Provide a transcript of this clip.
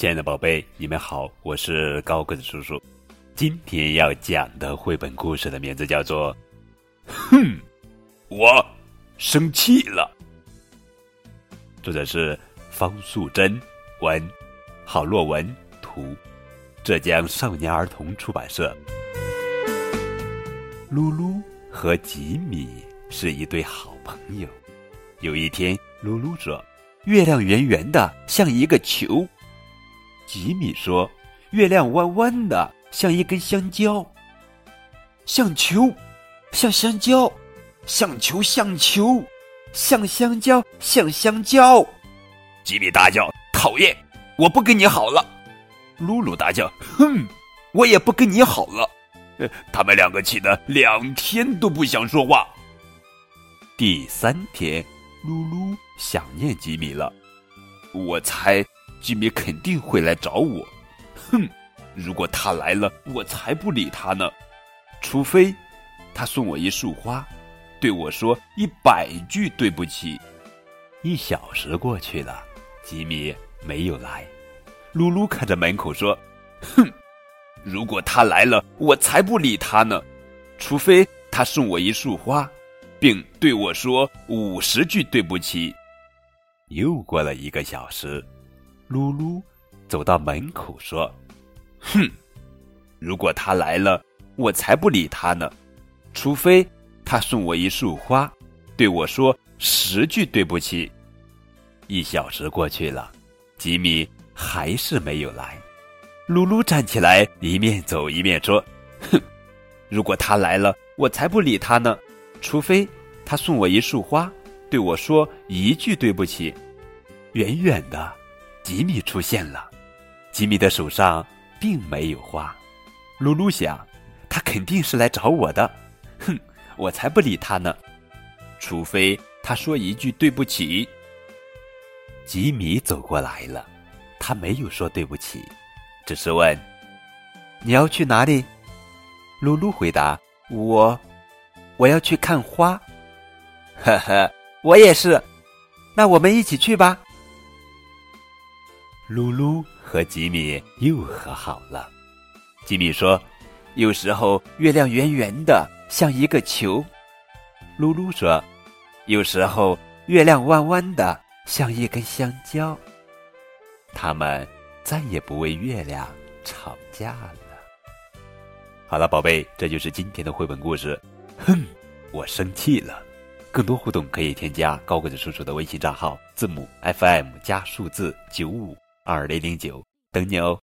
亲爱的宝贝，你们好，我是高个子叔叔。今天要讲的绘本故事的名字叫做《哼，我生气了》，作者是方素珍，文，郝洛文，图，浙江少年儿童出版社。噜噜和吉米是一对好朋友。有一天，噜噜说：“月亮圆圆的，像一个球。”吉米说：“月亮弯弯的，像一根香蕉。”像球，像香蕉，像球，像球，像香蕉，像香蕉。吉米大叫：“讨厌！我不跟你好了。”露露大叫：“哼，我也不跟你好了。”他们两个气得两天都不想说话。第三天，露露想念吉米了。我猜。吉米肯定会来找我，哼！如果他来了，我才不理他呢。除非他送我一束花，对我说一百句对不起。一小时过去了，吉米没有来。露露看着门口说：“哼！如果他来了，我才不理他呢。除非他送我一束花，并对我说五十句对不起。”又过了一个小时。噜噜走到门口说：“哼，如果他来了，我才不理他呢。除非他送我一束花，对我说十句对不起。”一小时过去了，吉米还是没有来。噜噜站起来，一面走一面说：“哼，如果他来了，我才不理他呢。除非他送我一束花，对我说一句对不起。”远远的。吉米出现了，吉米的手上并没有花。露露想，他肯定是来找我的。哼，我才不理他呢，除非他说一句对不起。吉米走过来了，他没有说对不起，只是问：“你要去哪里？”露露回答：“我，我要去看花。”呵呵，我也是。那我们一起去吧。露露和吉米又和好了。吉米说：“有时候月亮圆圆的，像一个球。”露露说：“有时候月亮弯弯的，像一根香蕉。”他们再也不为月亮吵架了。好了，宝贝，这就是今天的绘本故事。哼，我生气了。更多互动可以添加高个子叔叔的微信账号，字母 FM 加数字九五。二零零九，等你哦。